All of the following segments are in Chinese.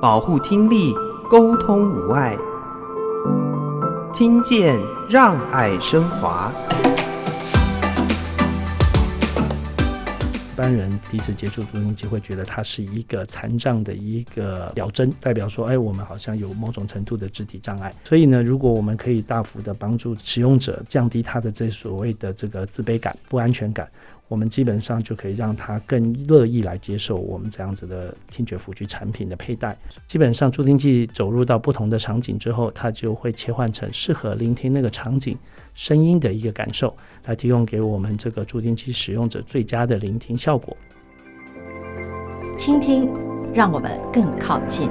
保护听力，沟通无碍，听见让爱升华。一般人第一次接触助听器，会觉得它是一个残障的一个表征，代表说，哎，我们好像有某种程度的肢体障碍。所以呢，如果我们可以大幅的帮助使用者降低他的这所谓的这个自卑感、不安全感。我们基本上就可以让他更乐意来接受我们这样子的听觉辅具产品的佩戴。基本上，助听器走入到不同的场景之后，它就会切换成适合聆听那个场景声音的一个感受，来提供给我们这个助听器使用者最佳的聆听效果。倾听，让我们更靠近。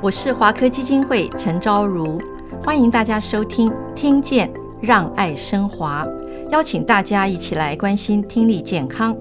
我是华科基金会陈昭如，欢迎大家收听《听见让爱升华》。邀请大家一起来关心听力健康。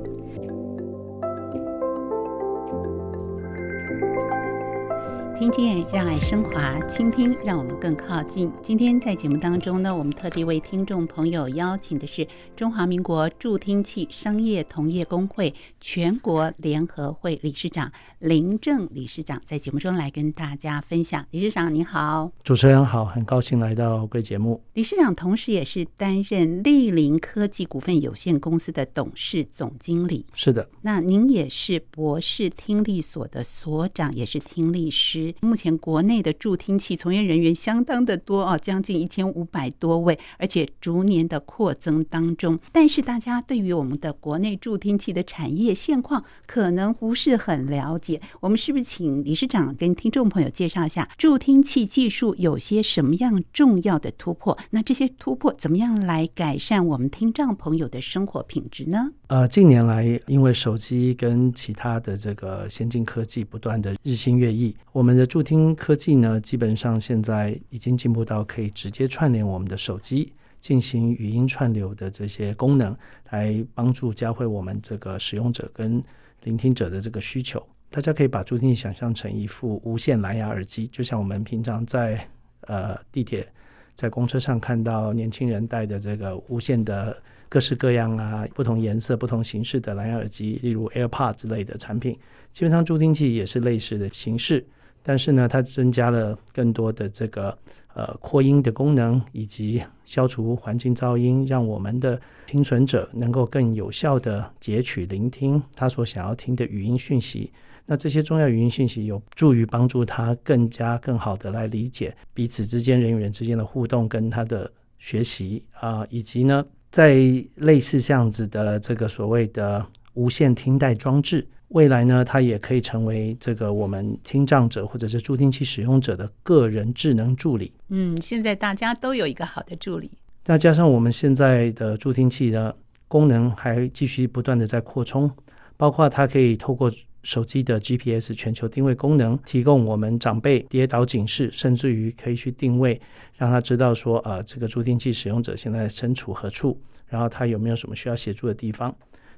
听见让爱升华，倾听让我们更靠近。今天在节目当中呢，我们特地为听众朋友邀请的是中华民国助听器商业同业工会全国联合会理事长林正理事长，在节目中来跟大家分享。理事长您好，主持人好，很高兴来到贵节目。理事长同时也是担任立林科技股份有限公司的董事总经理。是的，那您也是博士听力所的所长，也是听力师。目前国内的助听器从业人员相当的多啊，将近一千五百多位，而且逐年的扩增当中。但是大家对于我们的国内助听器的产业现况可能不是很了解，我们是不是请理事长跟听众朋友介绍一下助听器技术有些什么样重要的突破？那这些突破怎么样来改善我们听障朋友的生活品质呢？呃，近年来因为手机跟其他的这个先进科技不断的日新月异，我们的助听科技呢，基本上现在已经进步到可以直接串联我们的手机，进行语音串流的这些功能，来帮助教会我们这个使用者跟聆听者的这个需求。大家可以把助听器想象成一副无线蓝牙耳机，就像我们平常在呃地铁、在公车上看到年轻人戴的这个无线的。各式各样啊，不同颜色、不同形式的蓝牙耳机，例如 AirPod 之类的产品，基本上助听器也是类似的形式。但是呢，它增加了更多的这个呃扩音的功能，以及消除环境噪音，让我们的听损者能够更有效地截取、聆听他所想要听的语音讯息。那这些重要语音讯息有助于帮助他更加更好的来理解彼此之间人与人之间的互动，跟他的学习啊、以及呢。在类似这样子的这个所谓的无线听带装置，未来呢，它也可以成为这个我们听障者或者是助听器使用者的个人智能助理。嗯，现在大家都有一个好的助理。那加上我们现在的助听器的功能还继续不断的在扩充，包括它可以透过。手机的 GPS 全球定位功能，提供我们长辈跌倒警示，甚至于可以去定位，让他知道说，呃，这个助听器使用者现在身处何处，然后他有没有什么需要协助的地方。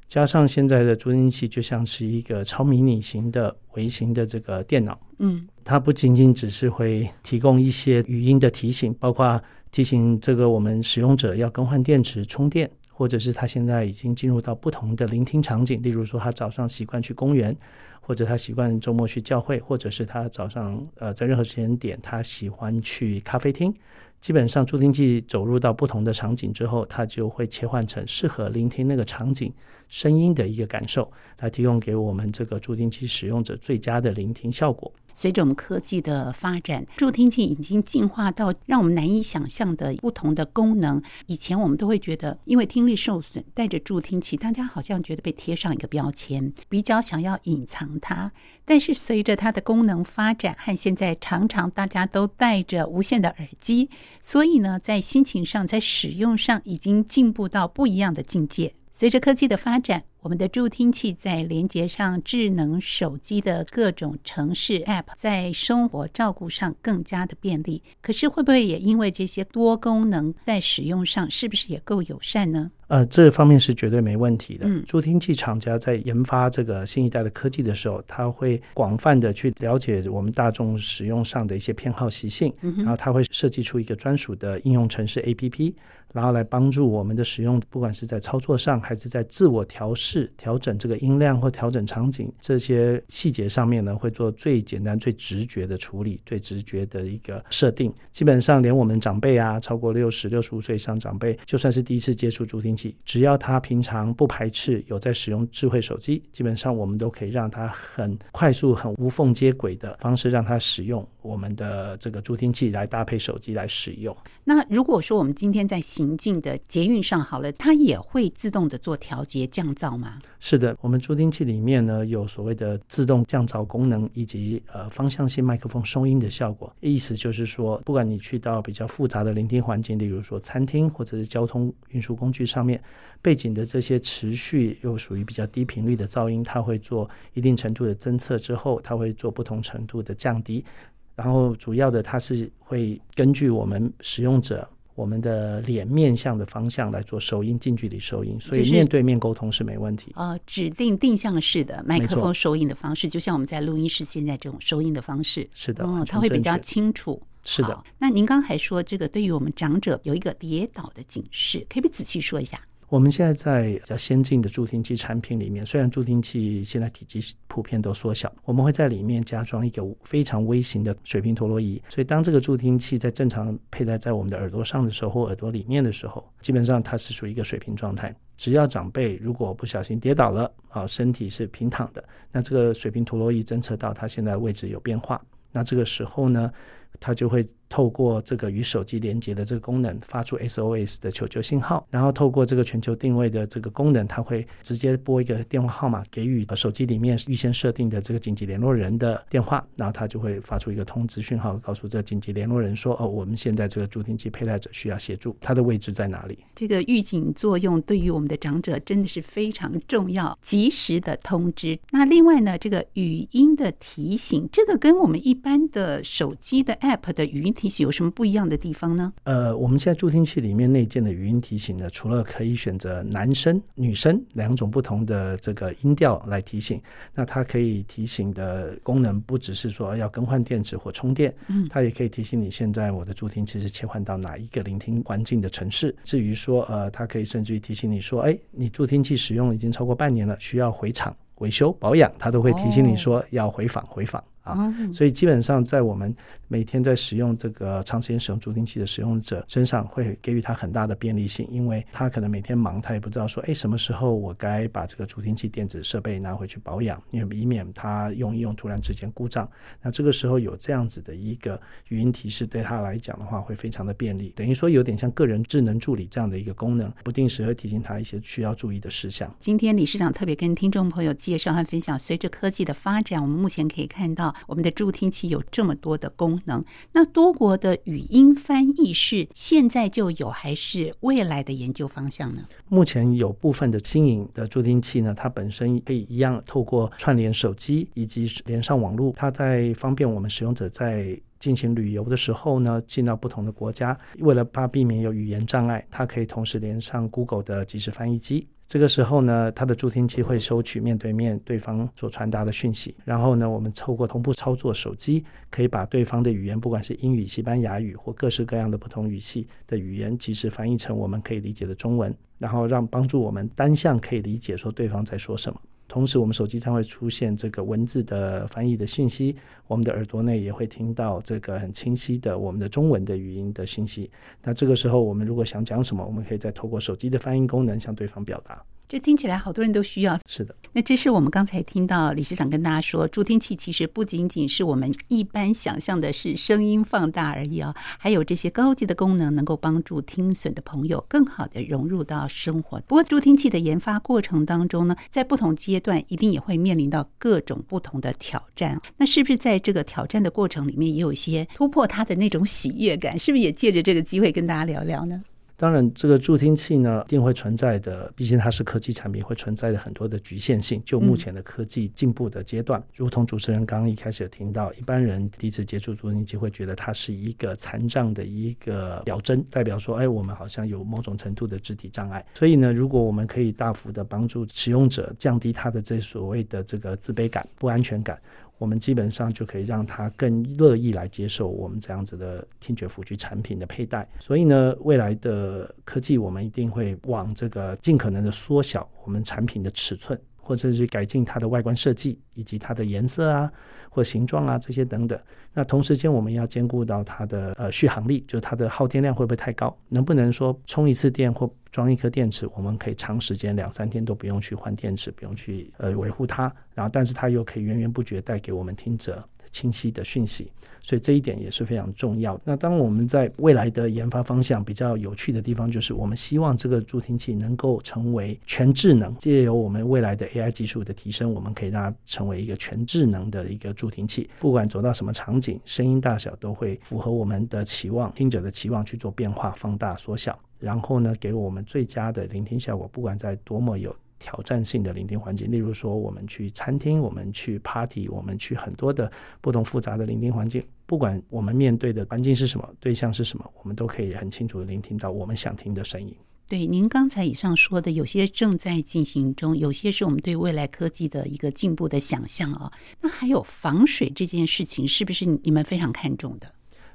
加上现在的助听器就像是一个超迷你型的微型的这个电脑，嗯，它不仅仅只是会提供一些语音的提醒，包括提醒这个我们使用者要更换电池充电。或者是他现在已经进入到不同的聆听场景，例如说他早上习惯去公园，或者他习惯周末去教会，或者是他早上呃在任何时间点他喜欢去咖啡厅。基本上助听器走入到不同的场景之后，它就会切换成适合聆听那个场景声音的一个感受，来提供给我们这个助听器使用者最佳的聆听效果。随着我们科技的发展，助听器已经进化到让我们难以想象的不同的功能。以前我们都会觉得，因为听力受损，带着助听器，大家好像觉得被贴上一个标签，比较想要隐藏它。但是随着它的功能发展，和现在常常大家都戴着无线的耳机，所以呢，在心情上，在使用上，已经进步到不一样的境界。随着科技的发展，我们的助听器在连接上智能手机的各种城市 App，在生活照顾上更加的便利。可是会不会也因为这些多功能在使用上，是不是也够友善呢？呃，这方面是绝对没问题的。嗯，助听器厂家在研发这个新一代的科技的时候，他会广泛的去了解我们大众使用上的一些偏好习性，嗯、然后他会设计出一个专属的应用程式 APP，然后来帮助我们的使用，不管是在操作上还是在自我调试。调整这个音量或调整场景这些细节上面呢，会做最简单、最直觉的处理，最直觉的一个设定。基本上，连我们长辈啊，超过六十六十五岁以上长辈，就算是第一次接触助听器，只要他平常不排斥有在使用智慧手机，基本上我们都可以让他很快速、很无缝接轨的方式让他使用我们的这个助听器来搭配手机来使用。那如果说我们今天在行进的捷运上好了，它也会自动的做调节降噪吗？是的，我们助听器里面呢有所谓的自动降噪功能，以及呃方向性麦克风收音的效果。意思就是说，不管你去到比较复杂的聆听环境，例如说餐厅或者是交通运输工具上面，背景的这些持续又属于比较低频率的噪音，它会做一定程度的侦测之后，它会做不同程度的降低。然后主要的，它是会根据我们使用者我们的脸面向的方向来做收音，近距离收音，所以面对面沟通是没问题。呃，指定定向式的麦克风收音的方式，就像我们在录音室现在这种收音的方式。是的，嗯，它会比较清楚。是的。那您刚才说这个对于我们长者有一个跌倒的警示，可以不可以仔细说一下？我们现在在比较先进的助听器产品里面，虽然助听器现在体积普遍都缩小，我们会在里面加装一个非常微型的水平陀螺仪，所以当这个助听器在正常佩戴在我们的耳朵上的时候，或耳朵里面的时候，基本上它是属于一个水平状态。只要长辈如果不小心跌倒了，啊，身体是平躺的，那这个水平陀螺仪侦测到它现在位置有变化，那这个时候呢，它就会。透过这个与手机连接的这个功能，发出 SOS 的求救信号，然后透过这个全球定位的这个功能，它会直接拨一个电话号码给予手机里面预先设定的这个紧急联络人的电话，然后它就会发出一个通知讯号，告诉这紧急联络人说：“哦，我们现在这个助听器佩戴者需要协助，它的位置在哪里？”这个预警作用对于我们的长者真的是非常重要，及时的通知。那另外呢，这个语音的提醒，这个跟我们一般的手机的 App 的语音提醒有什么不一样的地方呢？呃，我们现在助听器里面内建的语音提醒呢，除了可以选择男生、女生两种不同的这个音调来提醒，那它可以提醒的功能不只是说要更换电池或充电，嗯，它也可以提醒你现在我的助听器是切换到哪一个聆听环境的城市。至于说呃，它可以甚至于提醒你说，哎，你助听器使用已经超过半年了，需要回厂维修保养，它都会提醒你说要回访回访。啊，所以基本上在我们每天在使用这个长时间使用助听器的使用者身上，会给予他很大的便利性，因为他可能每天忙，他也不知道说，哎，什么时候我该把这个助听器电子设备拿回去保养，因为以免他用一用突然之间故障。那这个时候有这样子的一个语音提示，对他来讲的话会非常的便利，等于说有点像个人智能助理这样的一个功能，不定时会提醒他一些需要注意的事项。今天李市长特别跟听众朋友介绍和分享，随着科技的发展，我们目前可以看到。我们的助听器有这么多的功能，那多国的语音翻译是现在就有，还是未来的研究方向呢？目前有部分的新颖的助听器呢，它本身可以一样透过串联手机以及连上网络，它在方便我们使用者在进行旅游的时候呢，进到不同的国家，为了怕避免有语言障碍，它可以同时连上 Google 的即时翻译机。这个时候呢，它的助听器会收取面对面对方所传达的讯息，然后呢，我们透过同步操作手机，可以把对方的语言，不管是英语、西班牙语或各式各样的不同语系的语言，及时翻译成我们可以理解的中文，然后让帮助我们单向可以理解说对方在说什么。同时，我们手机上会出现这个文字的翻译的信息，我们的耳朵内也会听到这个很清晰的我们的中文的语音的信息。那这个时候，我们如果想讲什么，我们可以再透过手机的翻译功能向对方表达。这听起来好多人都需要。是的，那这是我们刚才听到理事长跟大家说，助听器其实不仅仅是我们一般想象的是声音放大而已啊，还有这些高级的功能，能够帮助听损的朋友更好的融入到生活。不过，助听器的研发过程当中呢，在不同阶段一定也会面临到各种不同的挑战。那是不是在这个挑战的过程里面，也有一些突破它的那种喜悦感？是不是也借着这个机会跟大家聊聊呢？当然，这个助听器呢，一定会存在的，毕竟它是科技产品，会存在的很多的局限性。就目前的科技进步的阶段，如同主持人刚刚一开始有听到，一般人第一次接触助听器会觉得它是一个残障的一个表征，代表说，哎，我们好像有某种程度的肢体障碍。所以呢，如果我们可以大幅的帮助使用者降低他的这所谓的这个自卑感、不安全感。我们基本上就可以让他更乐意来接受我们这样子的听觉辅具产品的佩戴。所以呢，未来的科技我们一定会往这个尽可能的缩小我们产品的尺寸。或者是改进它的外观设计，以及它的颜色啊，或形状啊这些等等。那同时间我们要兼顾到它的呃续航力，就是它的耗电量会不会太高？能不能说充一次电或装一颗电池，我们可以长时间两三天都不用去换电池，不用去呃维护它，然后但是它又可以源源不绝带给我们听者。清晰的讯息，所以这一点也是非常重要。那当我们在未来的研发方向比较有趣的地方，就是我们希望这个助听器能够成为全智能，借由我们未来的 AI 技术的提升，我们可以让它成为一个全智能的一个助听器。不管走到什么场景，声音大小都会符合我们的期望，听者的期望去做变化、放大、缩小，然后呢，给我们最佳的聆听效果。不管在多么有挑战性的聆听环境，例如说，我们去餐厅，我们去 party，我们去很多的不同复杂的聆听环境，不管我们面对的环境是什么，对象是什么，我们都可以很清楚的聆听到我们想听的声音。对，您刚才以上说的，有些正在进行中，有些是我们对未来科技的一个进步的想象啊。那还有防水这件事情，是不是你们非常看重的？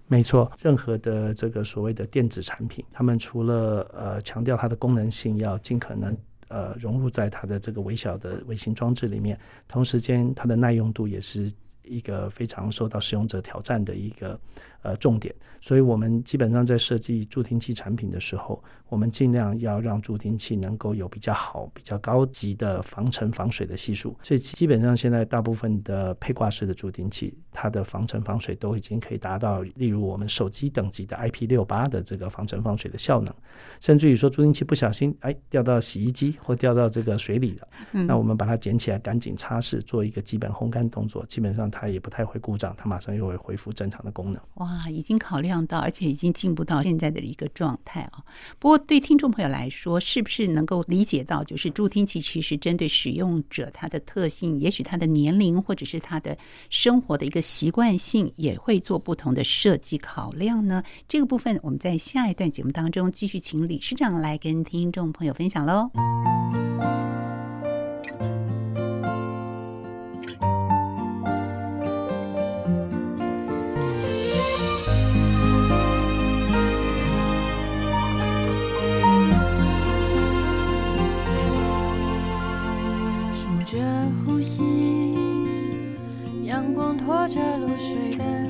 没错，任何的这个所谓的电子产品，他们除了呃强调它的功能性，要尽可能。呃，融入在它的这个微小的微型装置里面，同时间它的耐用度也是一个非常受到使用者挑战的一个呃重点。所以，我们基本上在设计助听器产品的时候，我们尽量要让助听器能够有比较好、比较高级的防尘防水的系数。所以，基本上现在大部分的配挂式的助听器，它的防尘防水都已经可以达到，例如我们手机等级的 IP 六八的这个防尘防水的效能。甚至于说，助听器不小心哎掉到洗衣机或掉到这个水里了，嗯、那我们把它捡起来，赶紧擦拭，做一个基本烘干动作，基本上它也不太会故障，它马上又会恢复正常的功能。哇，啊已经考。量到，而且已经进步到现在的一个状态啊。不过，对听众朋友来说，是不是能够理解到，就是助听器其实针对使用者他的特性，也许他的年龄或者是他的生活的一个习惯性，也会做不同的设计考量呢？这个部分，我们在下一段节目当中继续请理事长来跟听众朋友分享喽。拖着露水的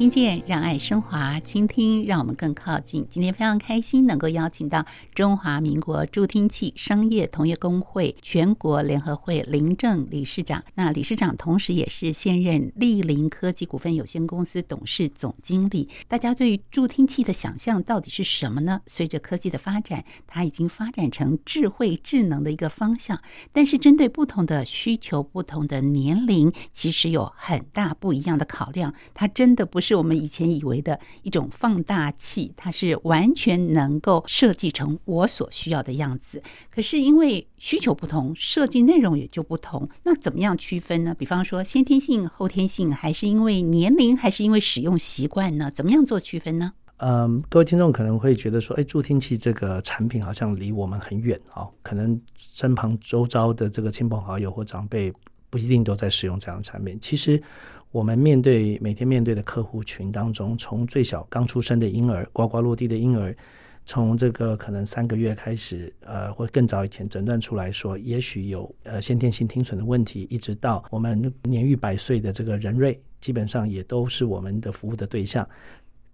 听见让爱升华，倾听让我们更靠近。今天非常开心能够邀请到中华民国助听器商业同业公会全国联合会林正理事长。那理事长同时也是现任立林科技股份有限公司董事总经理。大家对助听器的想象到底是什么呢？随着科技的发展，它已经发展成智慧智能的一个方向。但是针对不同的需求、不同的年龄，其实有很大不一样的考量。它真的不是。是我们以前以为的一种放大器，它是完全能够设计成我所需要的样子。可是因为需求不同，设计内容也就不同。那怎么样区分呢？比方说先天性、后天性，还是因为年龄，还是因为使用习惯呢？怎么样做区分呢？嗯，各位听众可能会觉得说，哎，助听器这个产品好像离我们很远啊，可能身旁周遭的这个亲朋好友或长辈不一定都在使用这样的产品。其实。我们面对每天面对的客户群当中，从最小刚出生的婴儿、呱呱落地的婴儿，从这个可能三个月开始，呃，或更早以前诊断出来说，也许有呃先天性听损的问题，一直到我们年逾百岁的这个人瑞，基本上也都是我们的服务的对象。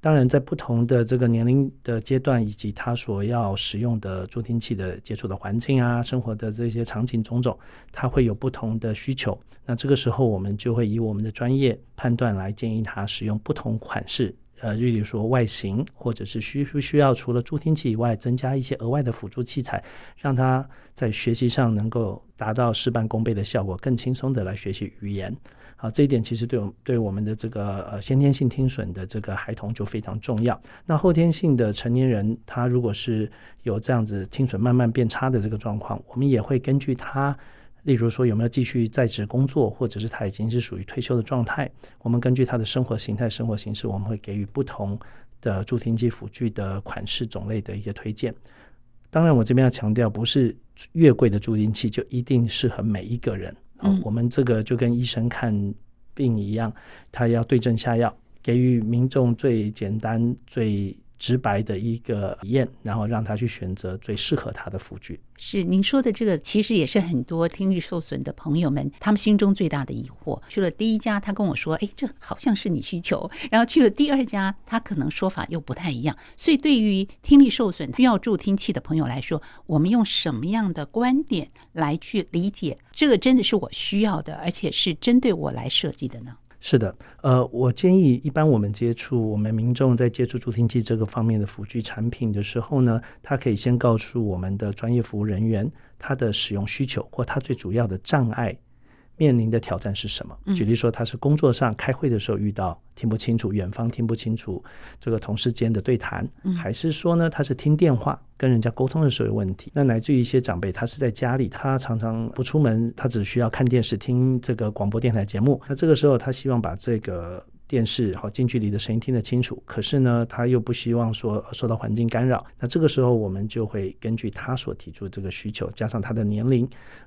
当然，在不同的这个年龄的阶段，以及他所要使用的助听器的接触的环境啊，生活的这些场景种种，他会有不同的需求。那这个时候，我们就会以我们的专业判断来建议他使用不同款式。呃，例如说外形，或者是需不需要除了助听器以外，增加一些额外的辅助器材，让他在学习上能够达到事半功倍的效果，更轻松的来学习语言。好，这一点其实对我对我们的这个呃先天性听损的这个孩童就非常重要。那后天性的成年人，他如果是有这样子听损慢慢变差的这个状况，我们也会根据他，例如说有没有继续在职工作，或者是他已经是属于退休的状态，我们根据他的生活形态、生活形式，我们会给予不同的助听器辅具的款式种类的一些推荐。当然，我这边要强调，不是越贵的助听器就一定适合每一个人。嗯，我们这个就跟医生看病一样，他要对症下药，给予民众最简单、最直白的一个体验，然后让他去选择最适合他的辅具。是您说的这个，其实也是很多听力受损的朋友们他们心中最大的疑惑。去了第一家，他跟我说：“哎，这好像是你需求。”然后去了第二家，他可能说法又不太一样。所以，对于听力受损需要助听器的朋友来说，我们用什么样的观点来去理解这个真的是我需要的，而且是针对我来设计的呢？是的，呃，我建议一般我们接触我们民众在接触助听器这个方面的辅具产品的时候呢，他可以先告诉我们的专业服务人员他的使用需求或他最主要的障碍。面临的挑战是什么？举例说，他是工作上开会的时候遇到听不清楚，远方听不清楚这个同事间的对谈，还是说呢，他是听电话跟人家沟通的时候有问题？那来自于一些长辈，他是在家里，他常常不出门，他只需要看电视、听这个广播电台节目。那这个时候，他希望把这个。电视好近距离的声音听得清楚，可是呢，他又不希望说受到环境干扰。那这个时候，我们就会根据他所提出这个需求，加上他的年龄，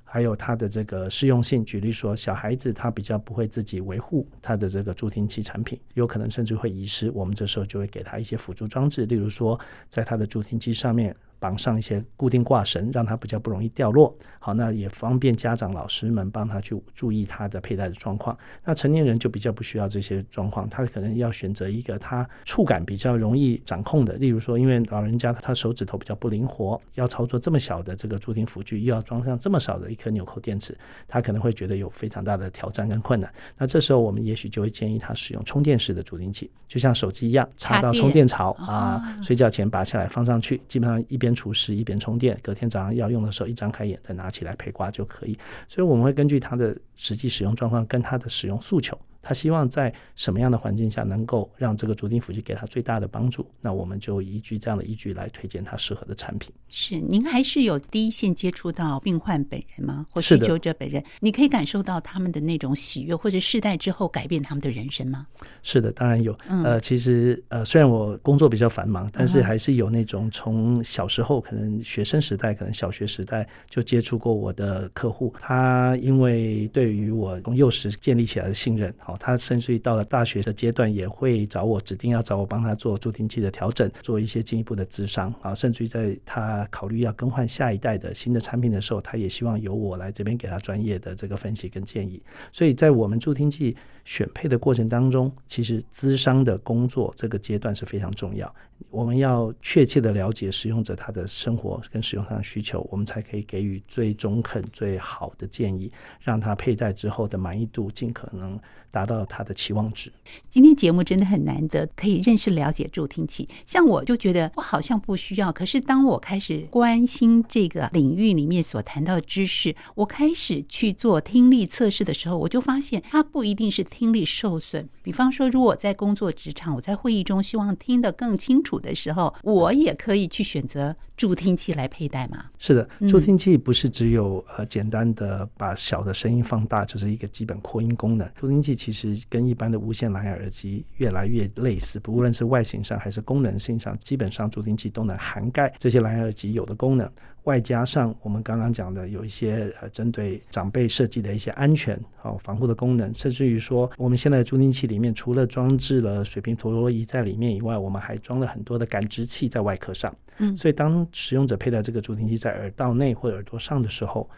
还有它的这个适用性。举例说，小孩子他比较不会自己维护他的这个助听器产品，有可能甚至会遗失。我们这时候就会给他一些辅助装置，例如说，在他的助听器上面。绑上一些固定挂绳，让它比较不容易掉落。好，那也方便家长、老师们帮他去注意他的佩戴的状况。那成年人就比较不需要这些状况，他可能要选择一个他触感比较容易掌控的。例如说，因为老人家他手指头比较不灵活，要操作这么小的这个助听辅具，又要装上这么少的颗纽扣电池，他可能会觉得有非常大的挑战跟困难。那这时候我们也许就会建议他使用充电式的助听器，就像手机一样，插到充电槽啊，睡觉前拔下来放上去，基本上一边。除湿一边充电，隔天早上要用的时候，一张开眼再拿起来陪挂就可以。所以我们会根据他的实际使用状况跟他的使用诉求。他希望在什么样的环境下能够让这个足底辅具给他最大的帮助？那我们就依据这样的依据来推荐他适合的产品。是，您还是有第一线接触到病患本人吗？或需求者本人？你可以感受到他们的那种喜悦，或者世代之后改变他们的人生吗？是的，当然有。呃，其实呃，虽然我工作比较繁忙，但是还是有那种从小时候可能学生时代，可能小学时代就接触过我的客户，他因为对于我从幼时建立起来的信任，好。他甚至于到了大学的阶段，也会找我指定要找我帮他做助听器的调整，做一些进一步的咨商啊，甚至于在他考虑要更换下一代的新的产品的时候，他也希望由我来这边给他专业的这个分析跟建议。所以在我们助听器选配的过程当中，其实咨商的工作这个阶段是非常重要。我们要确切的了解使用者他的生活跟使用上的需求，我们才可以给予最中肯、最好的建议，让他佩戴之后的满意度尽可能达到他的期望值。今天节目真的很难得，可以认识了解助听器。像我就觉得我好像不需要，可是当我开始关心这个领域里面所谈到的知识，我开始去做听力测试的时候，我就发现它不一定是听力受损。比方说，如果我在工作职场，我在会议中希望听得更清楚的时候，我也可以去选择助听器来佩戴嘛？是的，助听器不是只有呃简单的把小的声音放大，就是一个基本扩音功能。助听器其实跟一般的无线蓝牙耳机越来越类似，不论是外形上还是功能性上，基本上助听器都能涵盖这些蓝牙耳机有的功能。外加上我们刚刚讲的有一些呃针对长辈设计的一些安全好防护的功能，甚至于说我们现在的助听器里面除了装置了水平陀螺仪在里面以外，我们还装了很多的感知器在外壳上。嗯，所以当使用者佩戴这个助听器在耳道内或耳朵上的时候，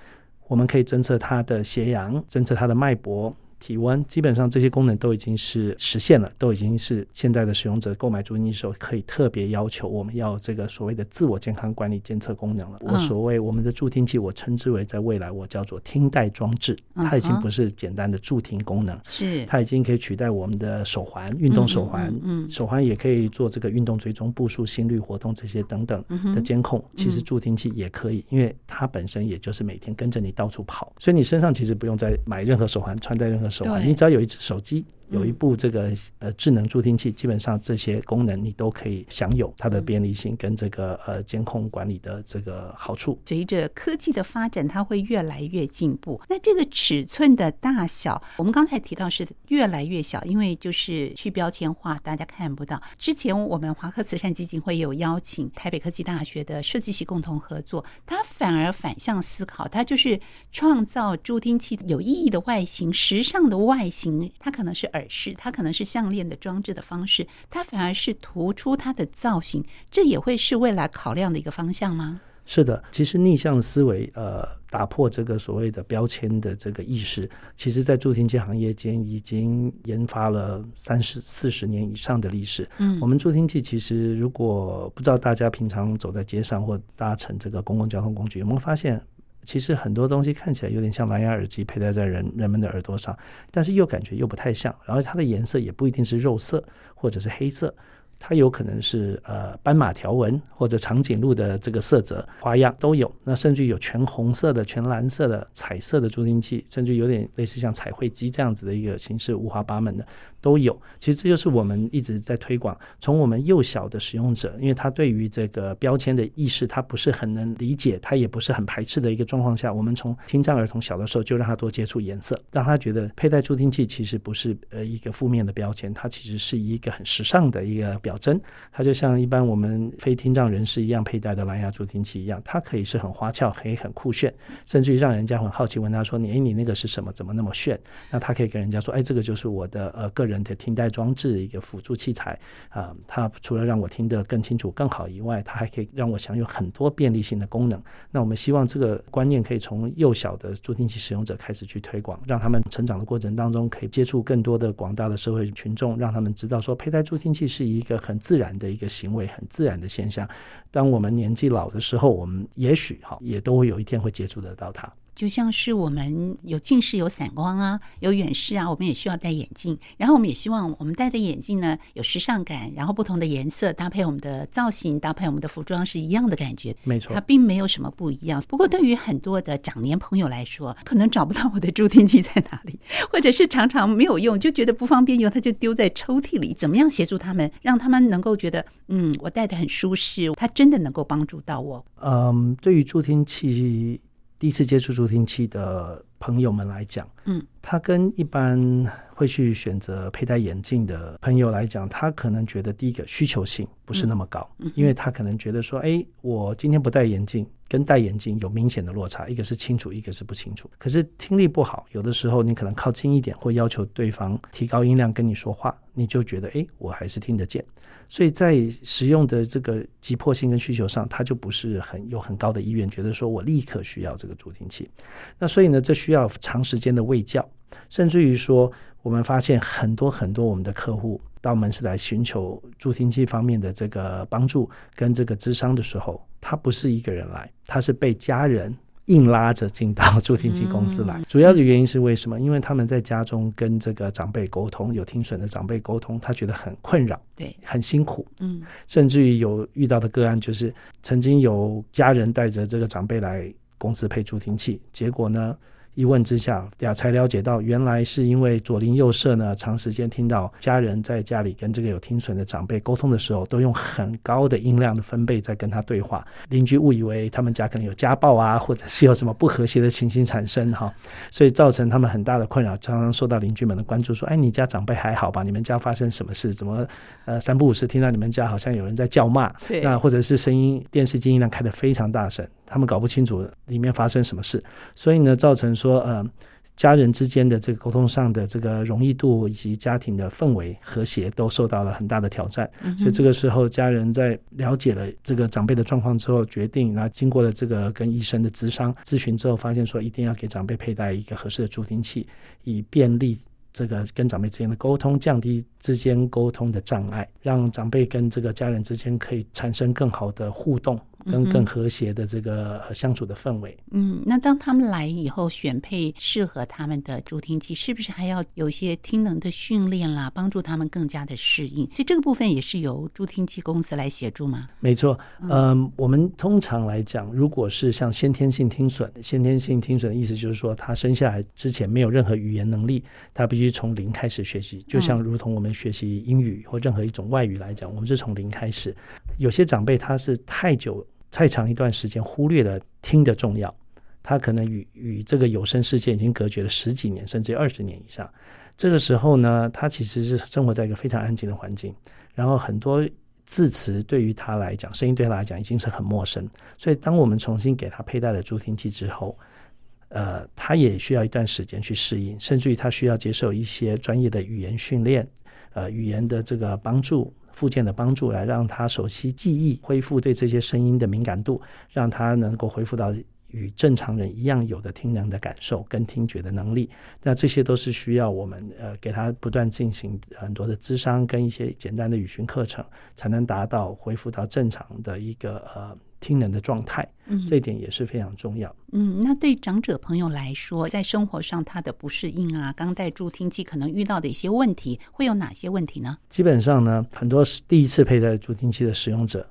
我们可以侦测它的斜阳，侦测它的脉搏。体温基本上这些功能都已经是实现了，都已经是现在的使用者购买助听器的时候可以特别要求我们要这个所谓的自我健康管理监测功能了。我所谓我们的助听器，我称之为在未来我叫做听带装置，它已经不是简单的助听功能，是它已经可以取代我们的手环、运动手环，嗯，手环也可以做这个运动追踪、步数、心率活动这些等等的监控。其实助听器也可以，因为它本身也就是每天跟着你到处跑，所以你身上其实不用再买任何手环，穿戴任何。手环，你只要有一只手机。有一部这个呃智能助听器，基本上这些功能你都可以享有它的便利性跟这个呃监控管理的这个好处。随着科技的发展，它会越来越进步。那这个尺寸的大小，我们刚才提到是越来越小，因为就是去标签化，大家看不到。之前我们华科慈善基金会有邀请台北科技大学的设计系共同合作，它反而反向思考，它就是创造助听器有意义的外形、时尚的外形，它可能是耳。是它可能是项链的装置的方式，它反而是突出它的造型，这也会是未来考量的一个方向吗？是的，其实逆向思维，呃，打破这个所谓的标签的这个意识，其实在助听器行业间已经研发了三十四十年以上的历史。嗯，我们助听器其实如果不知道大家平常走在街上或搭乘这个公共交通工具，有没有发现？其实很多东西看起来有点像蓝牙耳机佩戴在人人们的耳朵上，但是又感觉又不太像。然后它的颜色也不一定是肉色或者是黑色，它有可能是呃斑马条纹或者长颈鹿的这个色泽花样都有。那甚至有全红色的、全蓝色的、彩色的助听器，甚至有点类似像彩绘机这样子的一个形式，五花八门的。都有，其实这就是我们一直在推广。从我们幼小的使用者，因为他对于这个标签的意识，他不是很能理解，他也不是很排斥的一个状况下，我们从听障儿童小的时候就让他多接触颜色，让他觉得佩戴助听器其实不是呃一个负面的标签，它其实是一个很时尚的一个表征。它就像一般我们非听障人士一样佩戴的蓝牙助听器一样，它可以是很花俏，可以很酷炫，甚至于让人家很好奇，问他说：“你哎，你那个是什么？怎么那么炫？”那他可以跟人家说：“哎，这个就是我的呃个人。”人的听带装置一个辅助器材啊，它除了让我听得更清楚、更好以外，它还可以让我享有很多便利性的功能。那我们希望这个观念可以从幼小的助听器使用者开始去推广，让他们成长的过程当中可以接触更多的广大的社会群众，让他们知道说佩戴助听器是一个很自然的一个行为，很自然的现象。当我们年纪老的时候，我们也许哈也都会有一天会接触得到它。就像是我们有近视、有散光啊，有远视啊，我们也需要戴眼镜。然后我们也希望我们戴的眼镜呢有时尚感，然后不同的颜色搭配我们的造型，搭配我们的服装是一样的感觉。没错，它并没有什么不一样。不过对于很多的长年朋友来说，可能找不到我的助听器在哪里，或者是常常没有用，就觉得不方便用，他就丢在抽屉里。怎么样协助他们，让他们能够觉得，嗯，我戴的很舒适，它真的能够帮助到我。嗯，对于助听器。第一次接触助听器的朋友们来讲，嗯，他跟一般会去选择佩戴眼镜的朋友来讲，他可能觉得第一个需求性不是那么高，嗯，因为他可能觉得说，哎，我今天不戴眼镜，跟戴眼镜有明显的落差，一个是清楚，一个是不清楚。可是听力不好，有的时候你可能靠近一点，或要求对方提高音量跟你说话，你就觉得，哎，我还是听得见。所以在使用的这个急迫性跟需求上，他就不是很有很高的意愿，觉得说我立刻需要这个助听器。那所以呢，这需要长时间的卫教，甚至于说，我们发现很多很多我们的客户到门市来寻求助听器方面的这个帮助跟这个智商的时候，他不是一个人来，他是被家人。硬拉着进到助听器公司来，嗯，主要的原因是为什么？因为他们在家中跟这个长辈沟通，有听损的长辈沟通，他觉得很困扰，对，很辛苦，嗯，甚至于有遇到的个案，就是曾经有家人带着这个长辈来公司配助听器，结果呢？一问之下，呀，才了解到原来是因为左邻右舍呢，长时间听到家人在家里跟这个有听损的长辈沟通的时候，都用很高的音量的分贝在跟他对话，邻居误以为他们家可能有家暴啊，或者是有什么不和谐的情形产生哈，所以造成他们很大的困扰，常常受到邻居们的关注，说：“哎，你家长辈还好吧？你们家发生什么事？怎么呃三不五时听到你们家好像有人在叫骂？那或者是声音电视机音量开得非常大声。”他们搞不清楚里面发生什么事，所以呢，造成说呃家人之间的这个沟通上的这个容易度以及家庭的氛围和谐都受到了很大的挑战。嗯、所以这个时候，家人在了解了这个长辈的状况之后，决定，然后经过了这个跟医生的咨商咨询之后，发现说一定要给长辈佩戴一个合适的助听器，以便利这个跟长辈之间的沟通，降低之间沟通的障碍，让长辈跟这个家人之间可以产生更好的互动。跟更和谐的这个相处的氛围。嗯，那当他们来以后，选配适合他们的助听器，是不是还要有一些听能的训练啦，帮助他们更加的适应？所以这个部分也是由助听器公司来协助吗？没错，嗯、呃，我们通常来讲，如果是像先天性听损，先天性听损的意思就是说，他生下来之前没有任何语言能力，他必须从零开始学习，就像如同我们学习英语或任何一种外语来讲，我们是从零开始。有些长辈他是太久。太长一段时间忽略了听的重要，他可能与与这个有声世界已经隔绝了十几年，甚至二十年以上。这个时候呢，他其实是生活在一个非常安静的环境，然后很多字词对于他来讲，声音对他来讲已经是很陌生。所以，当我们重新给他佩戴了助听器之后，呃，他也需要一段时间去适应，甚至于他需要接受一些专业的语言训练，呃，语言的这个帮助。附件的帮助来让他熟悉记忆，恢复对这些声音的敏感度，让他能够恢复到与正常人一样有的听能的感受跟听觉的能力。那这些都是需要我们呃给他不断进行很多的智商跟一些简单的语训课程，才能达到恢复到正常的一个呃。听能的状态，嗯，这一点也是非常重要。嗯，那对长者朋友来说，在生活上他的不适应啊，刚戴助听器可能遇到的一些问题，会有哪些问题呢？基本上呢，很多第一次佩戴助听器的使用者，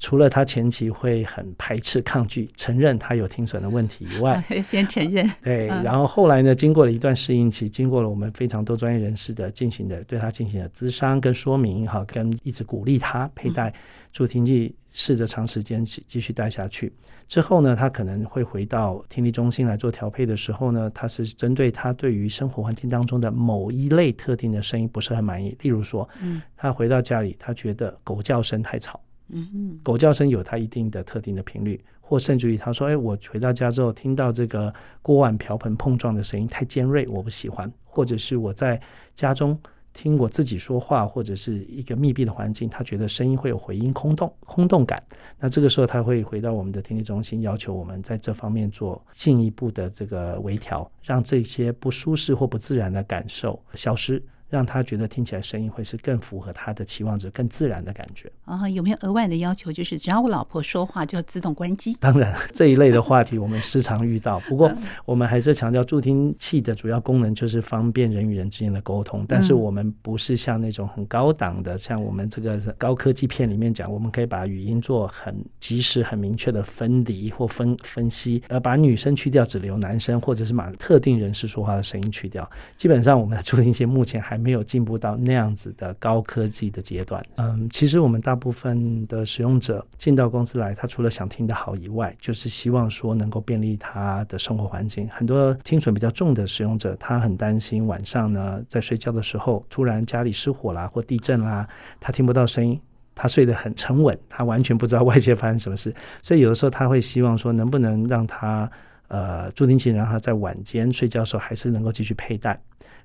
除了他前期会很排斥、抗拒、承认他有听损的问题以外，先承认，对，然后后来呢，经过了一段适应期，经过了我们非常多专业人士的进行的对他进行的咨商跟说明，哈，跟一直鼓励他佩戴助听器，试着长时间继继续戴下去。之后呢，他可能会回到听力中心来做调配的时候呢，他是针对他对于生活环境当中的某一类特定的声音不是很满意，例如说，嗯，他回到家里，他觉得狗叫声太吵。嗯嗯，狗叫声有它一定的特定的频率，或甚至于他说：“哎，我回到家之后听到这个锅碗瓢盆碰撞的声音太尖锐，我不喜欢。”或者是我在家中听我自己说话，或者是一个密闭的环境，他觉得声音会有回音空洞、空洞感。那这个时候他会回到我们的听力中心，要求我们在这方面做进一步的这个微调，让这些不舒适或不自然的感受消失。让他觉得听起来声音会是更符合他的期望值、更自然的感觉啊？有没有额外的要求？就是只要我老婆说话就要自动关机？当然，这一类的话题我们时常遇到。不过，我们还是强调助听器的主要功能就是方便人与人之间的沟通。但是，我们不是像那种很高档的，像我们这个高科技片里面讲，我们可以把语音做很及时、很明确的分离或分分析，而把女生去掉，只留男生，或者是把特定人士说话的声音去掉。基本上，我们的助听器目前还还没有进步到那样子的高科技的阶段。嗯，其实我们大部分的使用者进到公司来，他除了想听得好以外，就是希望说能够便利他的生活环境。很多听损比较重的使用者，他很担心晚上呢在睡觉的时候，突然家里失火啦或地震啦，他听不到声音。他睡得很沉稳，他完全不知道外界发生什么事，所以有的时候他会希望说，能不能让他呃助听器让他在晚间睡觉的时候还是能够继续佩戴。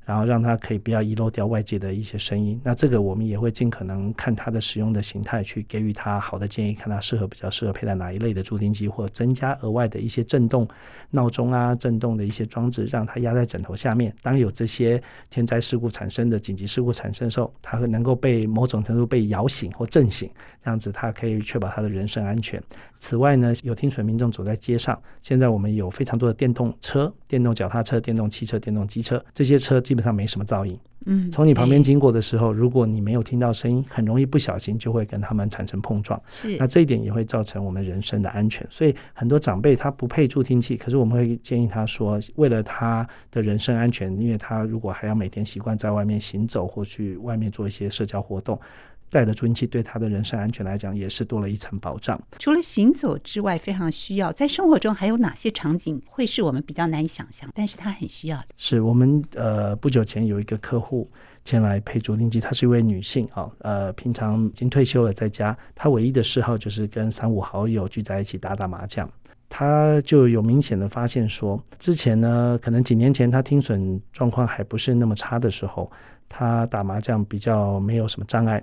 然后让他可以不要遗漏掉外界的一些声音，那这个我们也会尽可能看他的使用的形态，去给予他好的建议，看他适合比较适合佩戴哪一类的助听器，或增加额外的一些震动闹钟啊、震动的一些装置，让他压在枕头下面。当有这些天灾事故产生的紧急事故产生的时候，他会能够被某种程度被摇醒或震醒，这样子他可以确保他的人身安全。此外呢，有听损民众走在街上，现在我们有非常多的电动车、电动脚踏车、电动汽车、电动机车，这些车基本上没什么噪音。嗯，从你旁边经过的时候，如果你没有听到声音，很容易不小心就会跟他们产生碰撞。是，那这一点也会造成我们人身的安全。所以很多长辈他不配助听器，可是我们会建议他说，为了他的人身安全，因为他如果还要每天习惯在外面行走或去外面做一些社交活动。带的助听器对他的人身安全来讲也是多了一层保障。除了行走之外，非常需要，在生活中还有哪些场景会是我们比较难以想象，但是他很需要的？是我们呃不久前有一个客户前来配助听器，她是一位女性啊，呃平常已经退休了，在家，她唯一的嗜好就是跟三五好友聚在一起打打麻将。她就有明显的发现说，之前呢，可能几年前她听损状况还不是那么差的时候，她打麻将比较没有什么障碍。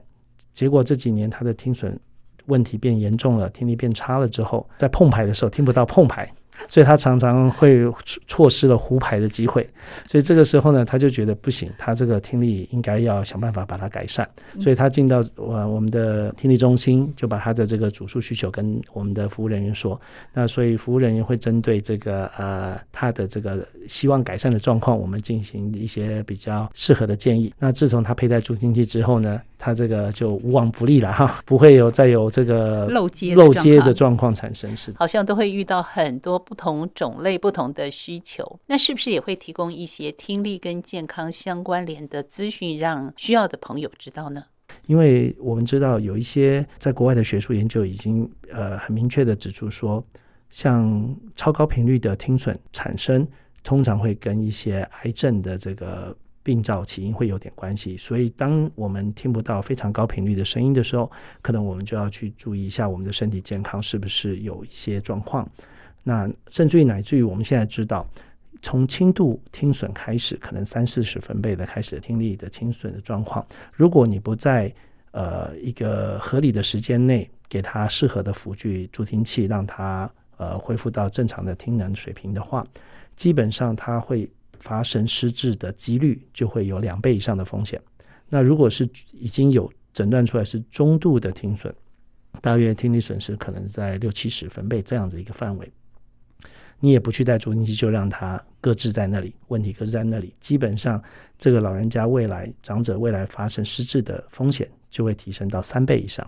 结果这几年他的听损问题变严重了，听力变差了之后，在碰牌的时候听不到碰牌。所以他常常会错失了胡牌的机会，所以这个时候呢，他就觉得不行，他这个听力应该要想办法把它改善。所以他进到我我们的听力中心，就把他的这个主诉需求跟我们的服务人员说。那所以服务人员会针对这个呃他的这个希望改善的状况，我们进行一些比较适合的建议。那自从他佩戴助听器之后呢，他这个就无往不利了哈，不会有再有这个漏接漏接的状况产生，是好像都会遇到很多。不同种类、不同的需求，那是不是也会提供一些听力跟健康相关联的资讯，让需要的朋友知道呢？因为我们知道有一些在国外的学术研究已经呃很明确的指出说，像超高频率的听损产生，通常会跟一些癌症的这个。病灶起因会有点关系，所以当我们听不到非常高频率的声音的时候，可能我们就要去注意一下我们的身体健康是不是有一些状况。那甚至于乃至于我们现在知道，从轻度听损开始，可能三四十分贝的开始的听力的听损的状况，如果你不在呃一个合理的时间内给他适合的辅具助听器，让他呃恢复到正常的听能水平的话，基本上他会。发生失智的几率就会有两倍以上的风险。那如果是已经有诊断出来是中度的听损，大约听力损失可能在六七十分贝这样子一个范围，你也不去戴助听器，就让它搁置在那里，问题搁置在那里，基本上这个老人家未来长者未来发生失智的风险就会提升到三倍以上。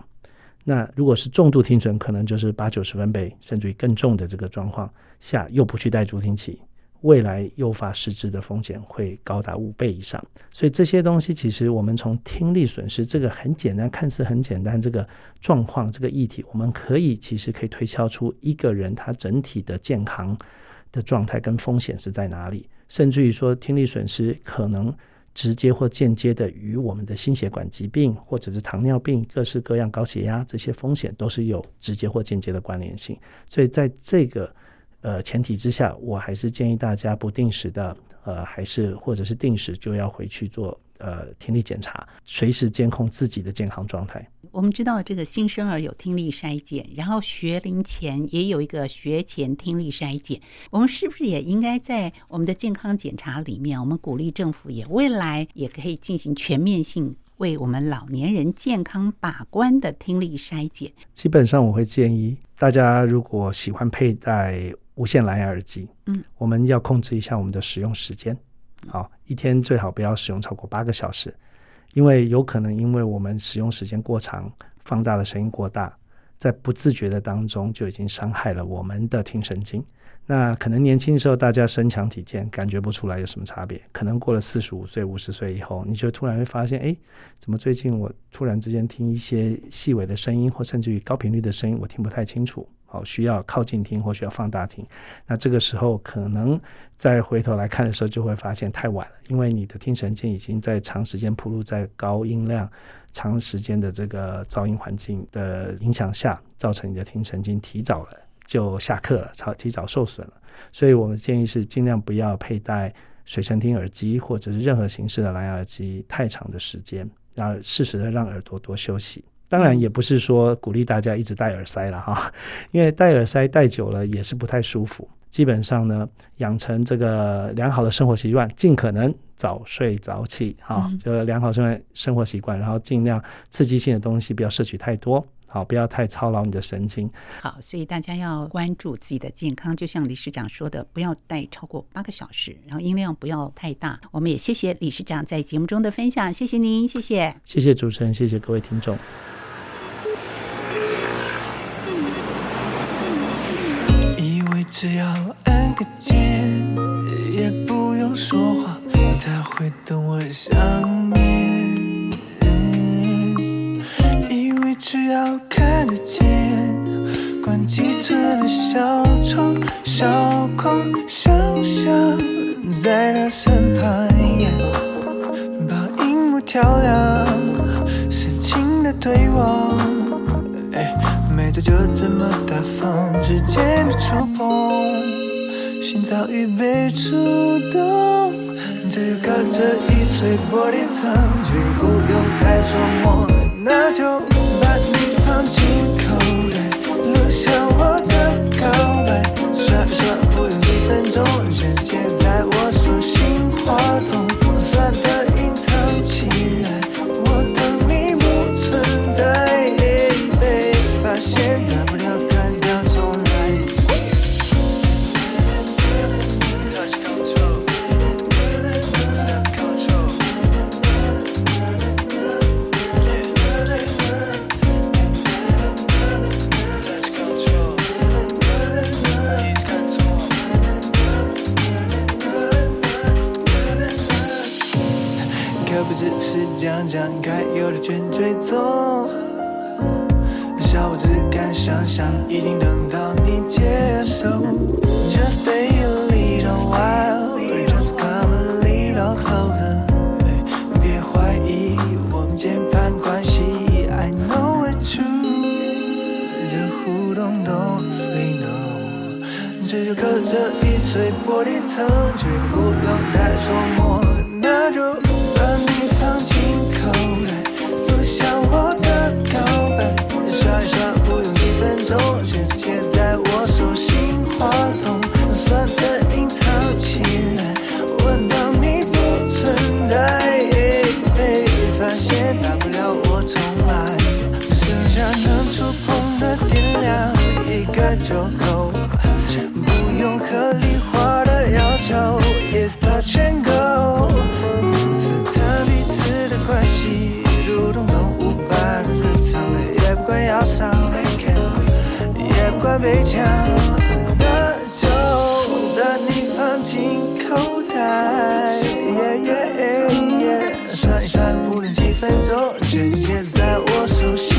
那如果是重度听损，可能就是八九十分贝，甚至于更重的这个状况下，又不去戴助听器。未来诱发失智的风险会高达五倍以上，所以这些东西其实我们从听力损失这个很简单，看似很简单这个状况这个议题，我们可以其实可以推敲出一个人他整体的健康的状态跟风险是在哪里，甚至于说听力损失可能直接或间接的与我们的心血管疾病或者是糖尿病、各式各样高血压这些风险都是有直接或间接的关联性，所以在这个。呃，前提之下，我还是建议大家不定时的，呃，还是或者是定时就要回去做呃听力检查，随时监控自己的健康状态。我们知道这个新生儿有听力筛检，然后学龄前也有一个学前听力筛检。我们是不是也应该在我们的健康检查里面，我们鼓励政府也未来也可以进行全面性为我们老年人健康把关的听力筛检？基本上，我会建议大家如果喜欢佩戴。无线蓝牙耳机，嗯，我们要控制一下我们的使用时间，好，一天最好不要使用超过八个小时，因为有可能因为我们使用时间过长，放大的声音过大，在不自觉的当中就已经伤害了我们的听神经，那可能年轻的时候大家身强体健，感觉不出来有什么差别。可能过了四十五岁、五十岁以后，你就突然会发现，哎，怎么最近我突然之间听一些细微的声音，或甚至于高频率的声音，我听不太清楚。好，需要靠近听，或需要放大听。那这个时候，可能再回头来看的时候，就会发现太晚了，因为你的听神经已经在长时间暴露在高音量、长时间的这个噪音环境的影响下，造成你的听神经提早了。就下课了，超提早受损了，所以我们建议是尽量不要佩戴随身听耳机或者是任何形式的蓝牙耳机太长的时间，然后适时的让耳朵多休息。当然也不是说鼓励大家一直戴耳塞了哈，因为戴耳塞戴久了也是不太舒服。基本上呢，养成这个良好的生活习惯，尽可能早睡早起哈，就良好生生活习惯，然后尽量刺激性的东西不要摄取太多。好，不要太操劳你的神经。好，所以大家要关注自己的健康，就像理事长说的，不要戴超过八个小时，然后音量不要太大。我们也谢谢理事长在节目中的分享，谢谢您，谢谢，谢谢主持人，谢谢各位听众。个键，也不用说话，他会懂我想念。以为只要看得见，关机车的小窗、小框，想象在他身旁，把荧幕调亮，深情的对望，哎，没多久就这么大方，指尖的触碰，心早已被触动，只隔着一碎玻璃窗，却不用太琢磨，那就。把你放进口袋，录下我的告白，刷刷不用几分钟，全写在我手心滑动，算的隐藏起来，全追踪，小我只敢想象，一定等到你接受。Just stay a little while, just come a little closer。别怀疑我们键盘关系，I know it's true。这互动 don't say no，这就隔着一碎玻璃层，绝不用太琢磨，被抢，那就把你放进口袋，耶耶耶，算一算不用几分钟，全接在我手心。